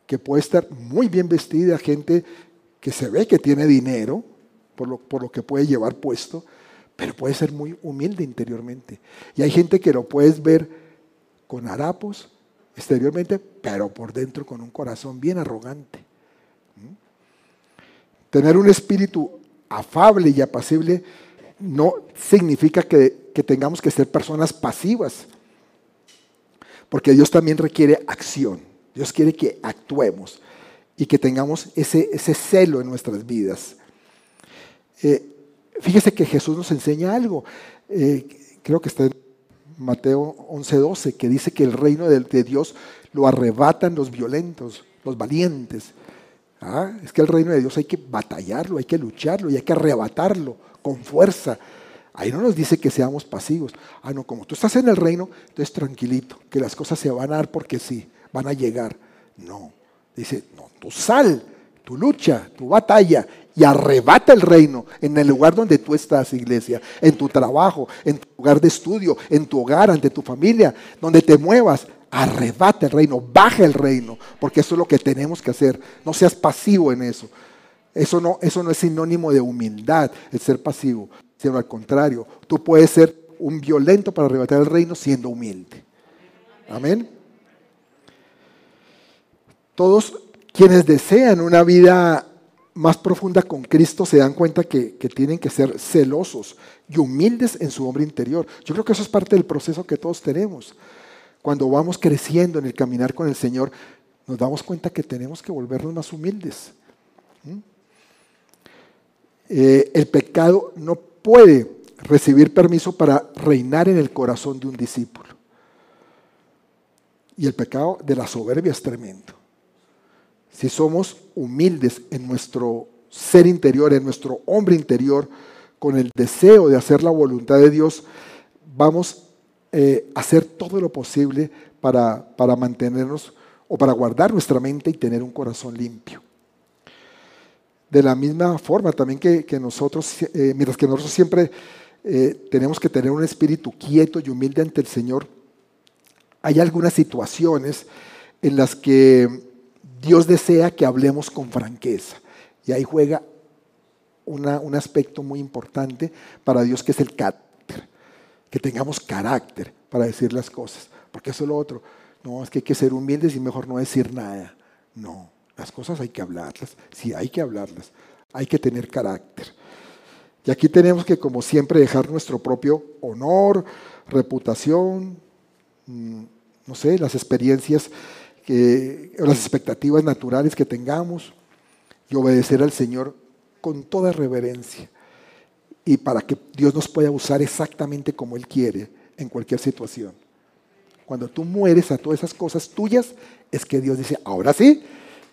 que puede estar muy bien vestida, gente que se ve que tiene dinero por lo, por lo que puede llevar puesto, pero puede ser muy humilde interiormente. Y hay gente que lo puedes ver con harapos exteriormente, pero por dentro con un corazón bien arrogante. ¿Mm? Tener un espíritu afable y apacible no significa que, tengamos que ser personas pasivas, porque Dios también requiere acción. Dios quiere que actuemos y que tengamos ese, celo en nuestras vidas. Eh, fíjese que Jesús nos enseña algo. Eh, creo que está en Mateo 11:12, que dice que el reino de, de, Dios lo arrebatan los violentos, los valientes. Ah, es que el reino de Dios hay que batallarlo, hay que lucharlo y hay que arrebatarlo con fuerza. Ahí no nos dice que seamos pasivos. Ah, no, como tú estás en el reino, entonces tranquilito, que las cosas se van a dar porque sí, van a llegar. No, dice, no, tú sal, tu lucha, tu batalla y arrebata el reino en el lugar donde tú estás, iglesia, en tu trabajo, en tu lugar de estudio, en tu hogar, ante tu familia, donde te muevas. Arrebata el reino, baja el reino, porque eso es lo que tenemos que hacer. No seas pasivo en eso. Eso no, eso no es sinónimo de humildad, el ser pasivo, sino al contrario. Tú puedes ser un violento para arrebatar el reino siendo humilde. Amén. Todos quienes desean una vida más profunda con Cristo se dan cuenta que, que, tienen que ser celosos y humildes en su hombre interior. Yo creo que eso es parte del proceso que todos tenemos. Cuando vamos creciendo en el caminar con el Señor, nos damos cuenta que tenemos que volvernos más humildes. ¿Mm? Eh, el pecado no puede recibir permiso para reinar en el corazón de un discípulo. Y el pecado de la soberbia es tremendo. Si somos humildes en nuestro ser interior, en nuestro hombre interior, con el deseo de hacer la voluntad de Dios, vamos eh, a hacer todo lo posible para, para mantenernos o para guardar nuestra mente y tener un corazón limpio. De la misma forma también que, nosotros, eh, mientras que nosotros siempre eh, tenemos que tener un espíritu quieto y humilde ante el Señor, hay algunas situaciones en las que Dios desea que hablemos con franqueza. Y ahí juega un aspecto muy importante para Dios que es el carácter. Que tengamos carácter para decir las cosas. Porque eso es lo otro. No, es que hay que ser humildes y mejor no decir nada. No. Las cosas hay que hablarlas, sí hay que hablarlas, hay que tener carácter. Y aquí tenemos que, como siempre, dejar nuestro propio honor, reputación, mm, no sé, las experiencias, que, las expectativas naturales que tengamos y obedecer al Señor con toda reverencia y para que Dios nos pueda usar exactamente como Él quiere en cualquier situación. Cuando tú mueres a todas esas cosas tuyas, es que Dios dice, ahora sí,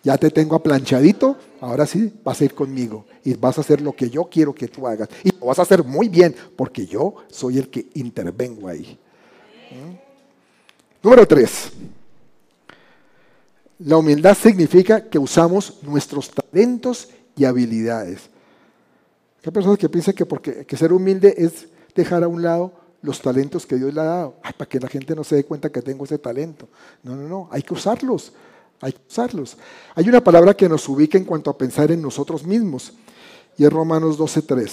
ya te tengo aplanchadito, ahora sí vas a ir conmigo y vas a hacer lo que yo quiero que tú hagas. Y lo vas a hacer muy bien, porque yo soy el que intervengo ahí. ¿Mm? Número tres. La humildad significa que usamos nuestros talentos y habilidades. Hay personas que piensan que, porque, que ser humilde es dejar a un lado los talentos que Dios le ha dado. para que la gente no se dé cuenta que tengo ese talento. No, no, no, hay que usarlos. Hay que usarlos. Hay una palabra que nos ubica en cuanto a pensar en nosotros mismos. Y es Romanos 12.3.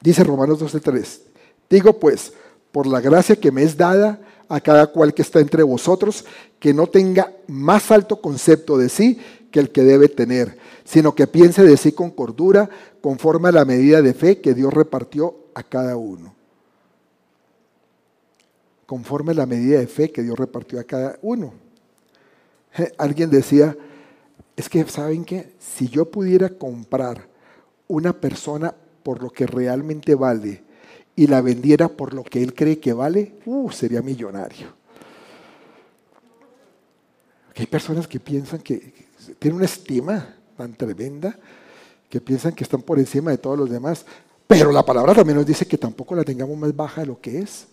Dice Romanos 12.3. Digo pues, por la gracia que me es dada a cada cual que está entre vosotros, que no tenga más alto concepto de sí que el que debe tener, sino que piense de sí con cordura, conforme a la medida de fe que Dios repartió a cada uno. Conforme la medida de fe que Dios repartió a cada uno. Alguien decía, es que, ¿saben qué? Si yo pudiera comprar una persona por lo que realmente vale y la vendiera por lo que él cree que vale, uh, sería millonario. Hay personas que piensan que tienen una estima tan tremenda que piensan que están por encima de todos los demás. Pero la palabra también nos dice que tampoco la tengamos más baja de lo que es.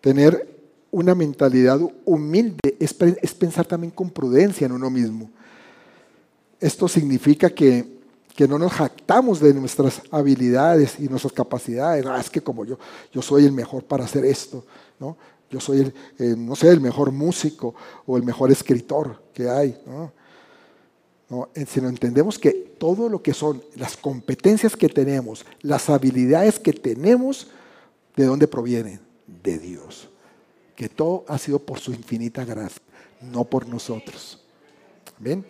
Tener una mentalidad humilde es, pensar también con prudencia en uno mismo. Esto significa que, que, no nos jactamos de nuestras habilidades y nuestras capacidades. Ah, es que como yo, yo soy el mejor para hacer esto, ¿no? Yo soy, el, eh, no sé, el mejor músico o el mejor escritor que hay, ¿no? ¿no? sino entendemos que todo lo que son las competencias que tenemos, las habilidades que tenemos, ¿de dónde provienen? De Dios. Que todo ha sido por su infinita gracia, no por nosotros. ¿Bien?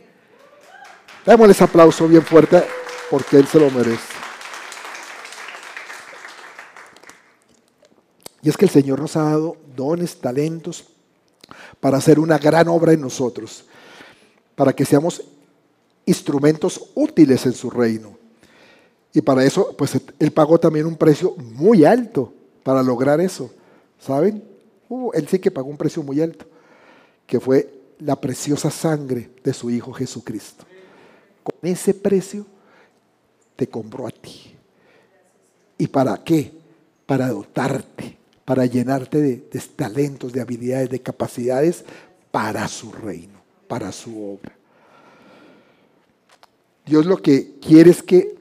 Démosles aplauso bien fuerte porque Él se lo merece. Y es que el Señor nos ha dado dones, talentos, para hacer una gran obra en nosotros, para que seamos instrumentos útiles en su reino. Y para eso, pues él pagó también un precio muy alto para lograr eso. ¿Saben? Uh, él sí que pagó un precio muy alto, que fue la preciosa sangre de su Hijo Jesucristo. Con ese precio te compró a ti. ¿Y para qué? Para dotarte, para llenarte de, de talentos, de habilidades, de capacidades para su reino, para su obra. Dios lo que quiere es que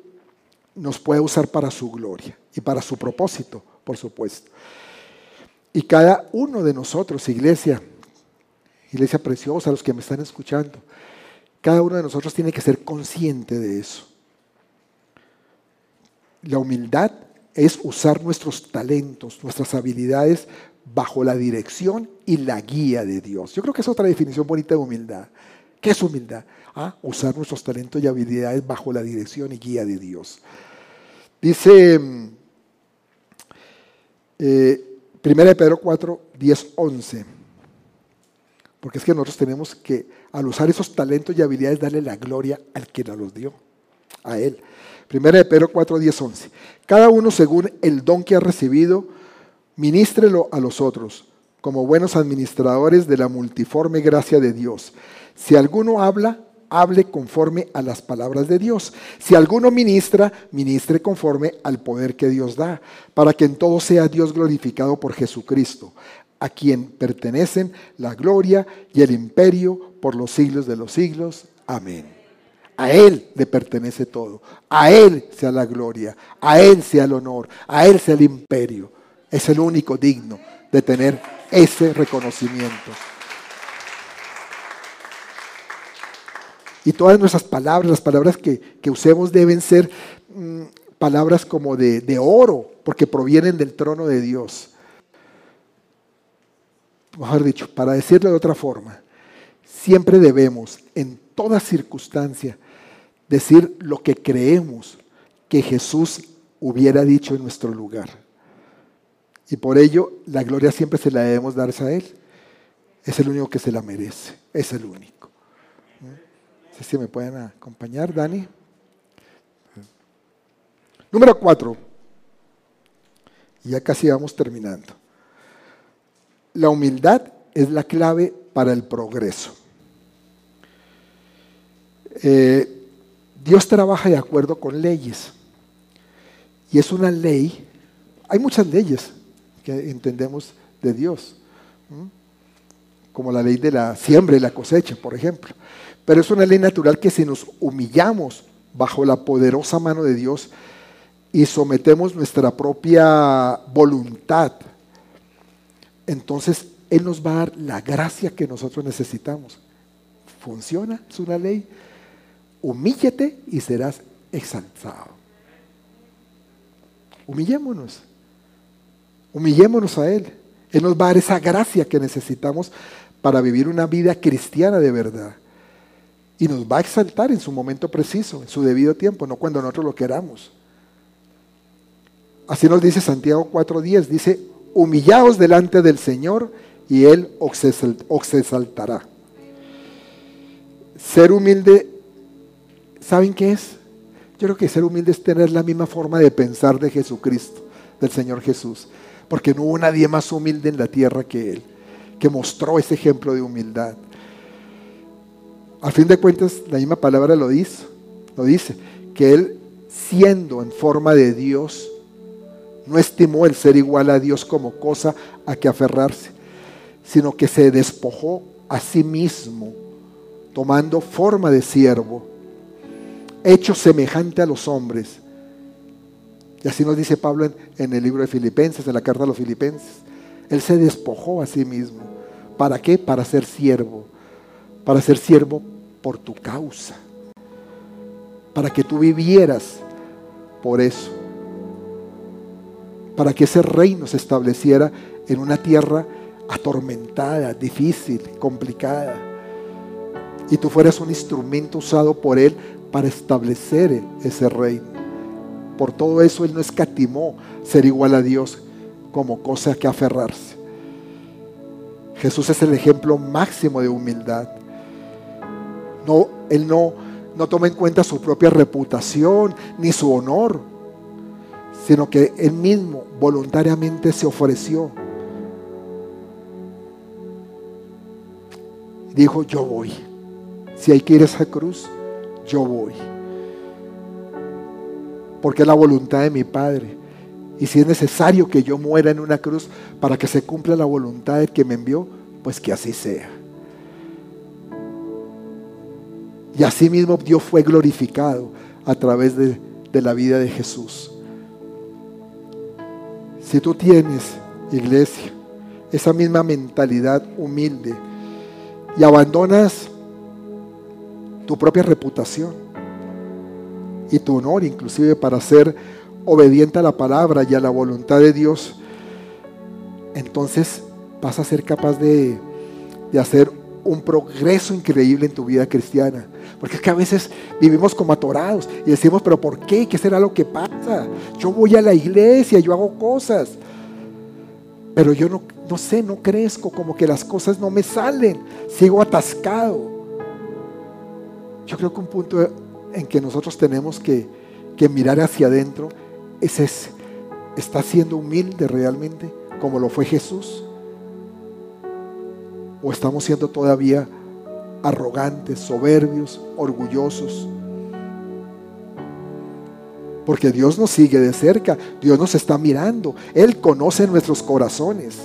nos pueda usar para su gloria y para su propósito, por supuesto. Y cada uno de nosotros, iglesia, iglesia preciosa, los que me están escuchando, cada uno de nosotros tiene que ser consciente de eso. La humildad es usar nuestros talentos, nuestras habilidades bajo la dirección y la guía de Dios. Yo creo que es otra definición bonita de humildad. ¿Qué es humildad? a usar nuestros talentos y habilidades bajo la dirección y guía de Dios. Dice mm, eh, 1 Pedro 4, 10, 11. Porque es que nosotros tenemos que, al usar esos talentos y habilidades, darle la gloria al que nos los dio, a Él. 1 Pedro 4, 10, 11. Cada uno según el don que ha recibido, ministrelo a los otros, como buenos administradores de la multiforme gracia de Dios. Si alguno habla, hable conforme a las palabras de Dios. Si alguno ministra, ministre conforme al poder que Dios da, para que en todo sea Dios glorificado por Jesucristo, a quien pertenecen la gloria y el imperio por los siglos de los siglos. Amén. A Él le pertenece todo. A Él sea la gloria, a Él sea el honor, a Él sea el imperio. Es el único digno de tener ese reconocimiento. Y todas nuestras palabras, las palabras que, usemos deben ser mm, palabras como de, de oro, porque provienen del trono de Dios. Mejor dicho, para decirlo de otra forma, siempre debemos, en toda circunstancia, decir lo que creemos que Jesús hubiera dicho en nuestro lugar. Y por ello, la gloria siempre se la debemos dar a Él. Es el único que se la merece. Es el único si me pueden acompañar, Dani. Número cuatro. Ya casi vamos terminando. La humildad es la clave para el progreso. Eh, Dios trabaja de acuerdo con leyes. Y es una ley. Hay muchas leyes que entendemos de Dios. Como la ley de la siembra y la cosecha, por ejemplo. Pero es una ley natural que si nos humillamos bajo la poderosa mano de Dios, y sometemos nuestra propia voluntad, entonces Él nos va a dar la gracia que nosotros necesitamos. Funciona, es una ley. Humíllate y serás exaltado. Humillémonos. Humillémonos a Él. Él nos va a dar esa gracia que necesitamos para vivir una vida cristiana de verdad. Y nos va a exaltar en su momento preciso, en su debido tiempo, no cuando nosotros lo queramos. Así nos dice Santiago 4.10, dice, humillaos delante del Señor y Él os exaltará. Ser humilde, ¿saben qué es? Yo creo que ser humilde es tener la misma forma de pensar de Jesucristo, del Señor Jesús, porque no hubo nadie más humilde en la tierra que Él, que mostró ese ejemplo de humildad. Al fin de cuentas, la misma palabra lo dice, lo dice, que Él siendo en forma de Dios, no estimó el ser igual a Dios como cosa a que aferrarse, sino que se despojó a sí mismo, tomando forma de siervo, hecho semejante a los hombres. Y así nos dice Pablo en, en, el libro de Filipenses, en la carta a los Filipenses. Él se despojó a sí mismo. ¿Para qué? Para ser siervo. Para ser siervo por tu causa. Para que tú vivieras por eso para que ese reino se estableciera en una tierra atormentada, difícil, complicada. Y tú fueras un instrumento usado por Él para establecer ese reino. Por todo eso Él no escatimó ser igual a Dios como cosa que aferrarse. Jesús es el ejemplo máximo de humildad. No, él no, no toma en cuenta su propia reputación ni su honor sino que él mismo voluntariamente se ofreció. Dijo, yo voy. Si hay que ir a esa cruz, yo voy. Porque es la voluntad de mi Padre. Y si es necesario que yo muera en una cruz para que se cumpla la voluntad del que me envió, pues que así sea. Y así mismo Dios fue glorificado a través de, de la vida de Jesús. Si tú tienes, iglesia, esa misma mentalidad humilde y abandonas tu propia reputación y tu honor inclusive para ser obediente a la palabra y a la voluntad de Dios, entonces vas a ser capaz de, de hacer un progreso increíble en tu vida cristiana. Porque es que a veces vivimos como atorados y decimos, pero ¿por qué? ¿Qué será lo que pasa? Yo voy a la iglesia, yo hago cosas. Pero yo no, no sé, no crezco, como que las cosas no me salen. Sigo atascado. Yo creo que un punto en que nosotros tenemos que, mirar hacia adentro es ese. ¿Está siendo humilde realmente como lo fue Jesús? ¿O estamos siendo todavía arrogantes, soberbios, orgullosos? Porque Dios nos sigue de cerca, Dios nos está mirando, Él conoce nuestros corazones.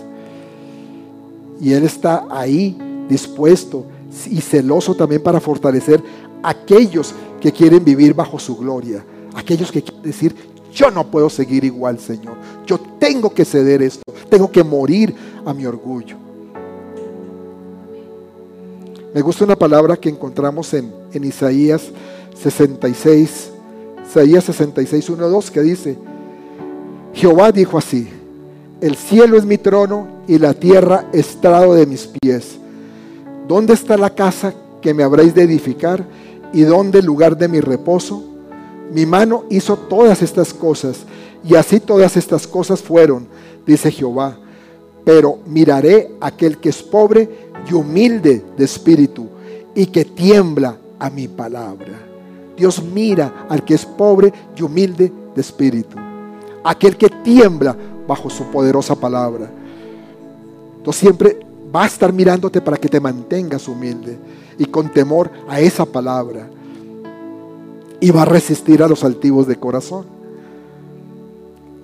Y Él está ahí dispuesto y celoso también para fortalecer a aquellos que quieren vivir bajo su gloria. Aquellos que quieren decir, yo no puedo seguir igual, Señor. Yo tengo que ceder esto. Tengo que morir a mi orgullo. Me gusta una palabra que encontramos en, Isaías 66, Isaías 66, 1, 2, que dice, Jehová dijo así, el cielo es mi trono y la tierra estrado de mis pies. ¿Dónde está la casa que me habréis de edificar y dónde el lugar de mi reposo? Mi mano hizo todas estas cosas y así todas estas cosas fueron, dice Jehová. Pero miraré aquel que es pobre y humilde de espíritu y que tiembla a mi palabra. Dios mira al que es pobre y humilde de espíritu, aquel que tiembla bajo su poderosa palabra. Dios siempre va a estar mirándote para que te mantengas humilde y con temor a esa palabra. Y va a resistir a los altivos de corazón.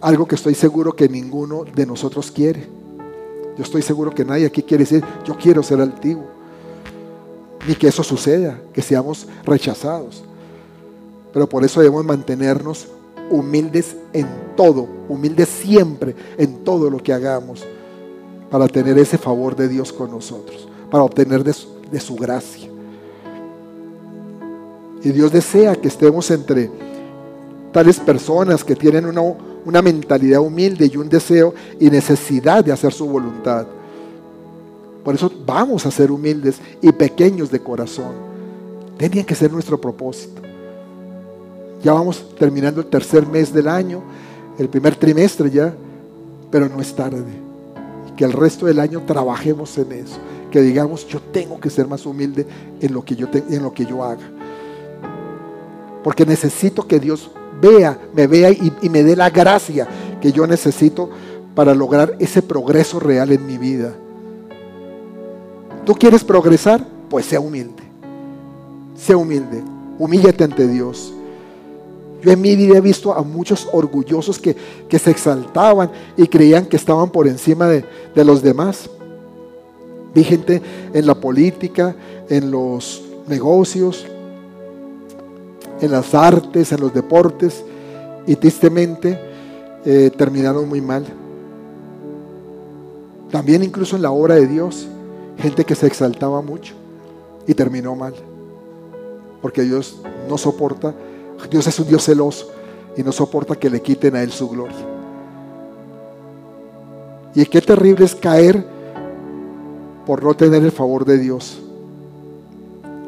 Algo que estoy seguro que ninguno de nosotros quiere. Yo estoy seguro que nadie aquí quiere decir, yo quiero ser altivo. Ni que eso suceda, que seamos rechazados. Pero por eso debemos mantenernos humildes en todo, humildes siempre en todo lo que hagamos, para tener ese favor de Dios con nosotros, para obtener de su, de su gracia. Y Dios desea que estemos entre tales personas que tienen una, una mentalidad humilde y un deseo y necesidad de hacer su voluntad. Por eso vamos a ser humildes y pequeños de corazón. Tenía que ser nuestro propósito. Ya vamos terminando el tercer mes del año, el primer trimestre ya, pero no es tarde. Que el resto del año trabajemos en eso. Que digamos, yo tengo que ser más humilde en lo que yo, en lo que yo haga. Porque necesito que Dios vea, me vea y, me dé la gracia que yo necesito para lograr ese progreso real en mi vida. ¿Tú quieres progresar? Pues sea humilde. Sea humilde. Humíllate ante Dios. Yo en mi vida he visto a muchos orgullosos que, se exaltaban y creían que estaban por encima de, de los demás. Vi gente en la política, en los negocios, en las artes, en los deportes, y tristemente eh, terminaron muy mal. También incluso en la obra de Dios, gente que se exaltaba mucho y terminó mal. Porque Dios no soporta, Dios es un Dios celoso y no soporta que le quiten a Él su gloria. Y qué terrible es caer por no tener el favor de Dios,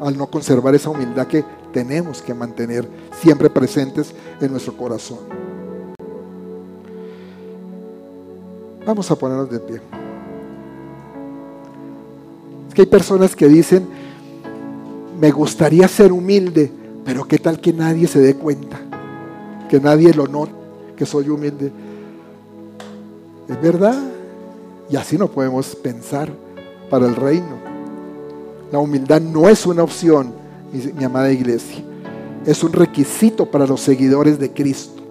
al no conservar esa humildad que tenemos que mantener siempre presentes en nuestro corazón. Vamos a ponernos de pie. Es que hay personas que dicen, me gustaría ser humilde, pero qué tal que nadie se dé cuenta, que nadie lo note, que soy humilde. Es verdad, y así no podemos pensar para el reino. La humildad no es una opción, mi, amada iglesia. Es un requisito para los seguidores de Cristo.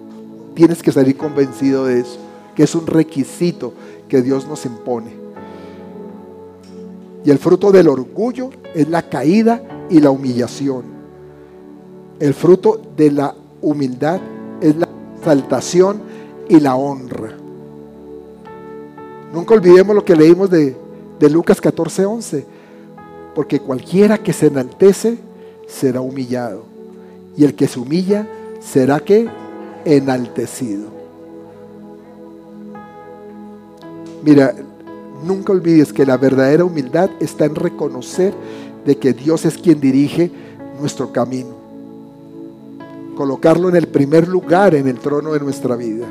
Tienes que salir convencido de eso, que es un requisito que Dios nos impone. Y el fruto del orgullo es la caída y la humillación. El fruto de la humildad es la exaltación y la honra. Nunca olvidemos lo que leímos de, de Lucas 14, 11. Porque cualquiera que se enaltece será humillado. Y el que se humilla será que enaltecido. Mira, nunca olvides que la verdadera humildad está en reconocer de que Dios es quien dirige nuestro camino. Colocarlo en el primer lugar en el trono de nuestra vida.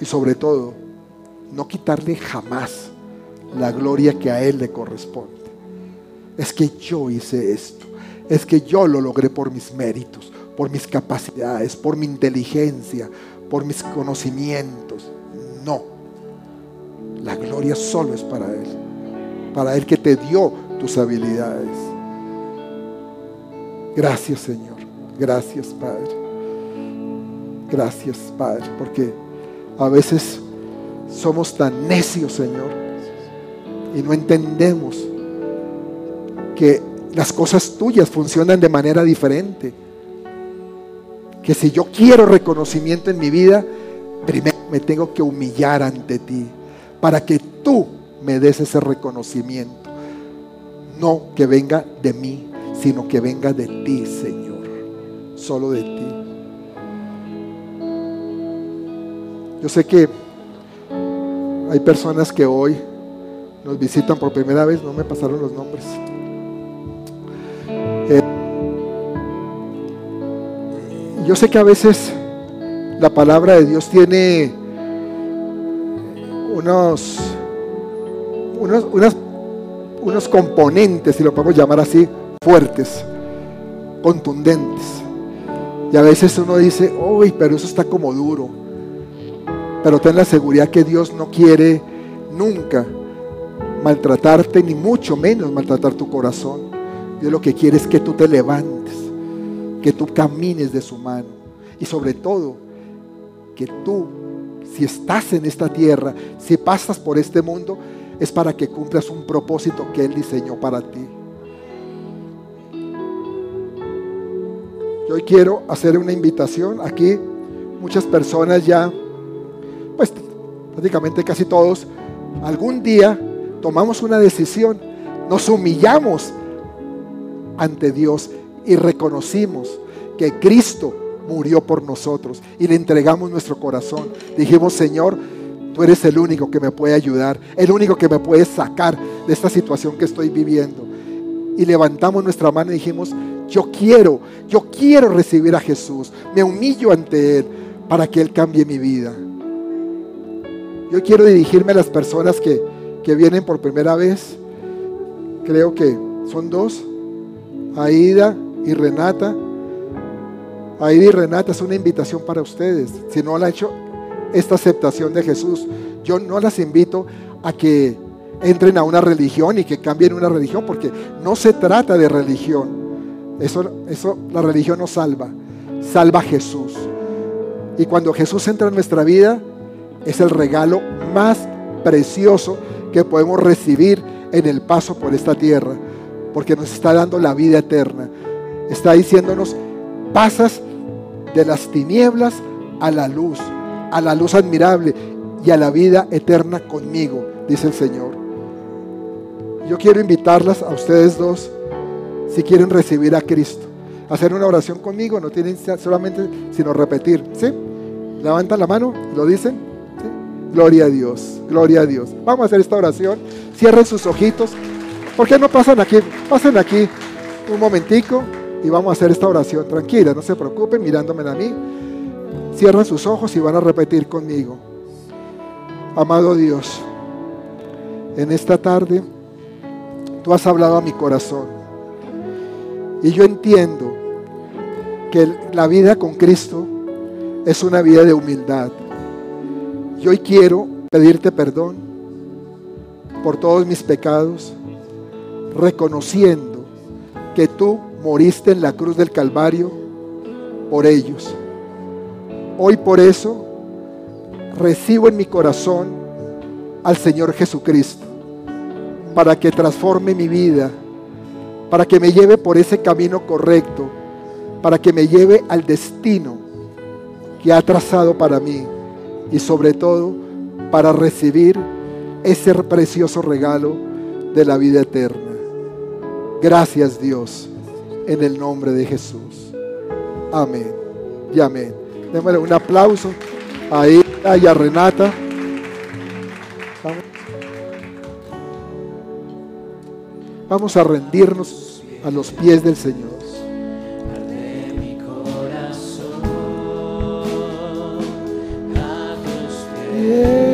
Y sobre todo, no quitarle jamás la gloria que a Él le corresponde. Es que yo hice esto. Es que yo lo logré por mis méritos, por mis capacidades, por mi inteligencia, por mis conocimientos. No. La gloria solo es para Él. Para Él que te dio tus habilidades. Gracias Señor. Gracias Padre. Gracias Padre. Porque a veces somos tan necios Señor y no entendemos que las cosas tuyas funcionan de manera diferente. Que si yo quiero reconocimiento en mi vida, primero me tengo que humillar ante ti para que tú me des ese reconocimiento. No que venga de mí, sino que venga de ti, Señor. Solo de ti. Yo sé que hay personas que hoy nos visitan por primera vez, no me pasaron los nombres. Yo sé que a veces la palabra de Dios tiene unos, unos, unos componentes, si lo podemos llamar así, fuertes, contundentes. Y a veces uno dice, uy, pero eso está como duro. Pero ten la seguridad que Dios no quiere nunca maltratarte, ni mucho menos maltratar tu corazón. Dios lo que quiere es que tú te levantes, que tú camines de su mano. Y sobre todo, que tú, si estás en esta tierra, si pasas por este mundo, es para que cumplas un propósito que Él diseñó para ti. Yo hoy quiero hacer una invitación. Aquí muchas personas ya, pues prácticamente casi todos, algún día tomamos una decisión, nos humillamos ante Dios y reconocimos que Cristo murió por nosotros y le entregamos nuestro corazón. Dijimos, Señor, tú eres el único que me puede ayudar, el único que me puede sacar de esta situación que estoy viviendo. Y levantamos nuestra mano y dijimos, yo quiero, yo quiero recibir a Jesús, me humillo ante Él para que Él cambie mi vida. Yo quiero dirigirme a las personas que, que vienen por primera vez. Creo que son dos, Aida y Renata. Aida y Renata es una invitación para ustedes. Si no la ha hecho esta aceptación de Jesús, yo no las invito a que entren a una religión y que cambien una religión, porque no se trata de religión. Eso, eso, la religión no salva, salva a Jesús. Y cuando Jesús entra en nuestra vida, es el regalo más precioso que podemos recibir en el paso por esta tierra, porque nos está dando la vida eterna. Está diciéndonos, pasas de las tinieblas a la luz, a la luz admirable y a la vida eterna conmigo, dice el Señor. Yo quiero invitarlas a ustedes dos, si quieren recibir a Cristo, hacer una oración conmigo, no tienen solamente sino repetir, ¿sí? Levantan la mano, lo dicen, Gloria a Dios, gloria a Dios. Vamos a hacer esta oración. Cierren sus ojitos. ¿Por qué no pasan aquí? Pasen aquí un momentico y vamos a hacer esta oración. Tranquila, no se preocupen, mirándome a mí. Cierren sus ojos y van a repetir conmigo. Amado Dios, en esta tarde tú has hablado a mi corazón. Y yo entiendo que la vida con Cristo es una vida de humildad y hoy quiero pedirte perdón por todos mis pecados, reconociendo que tú moriste en la cruz del Calvario por ellos. Hoy por eso recibo en mi corazón al Señor Jesucristo, para que transforme mi vida, para que me lleve por ese camino correcto, para que me lleve al destino que ha trazado para mí y sobre todo para recibir ese precioso regalo de la vida eterna. Gracias Dios, en el nombre de Jesús. Amén y amén. Démosle un aplauso a ella y a Renata. Vamos a rendirnos a los pies del Señor. Yeah.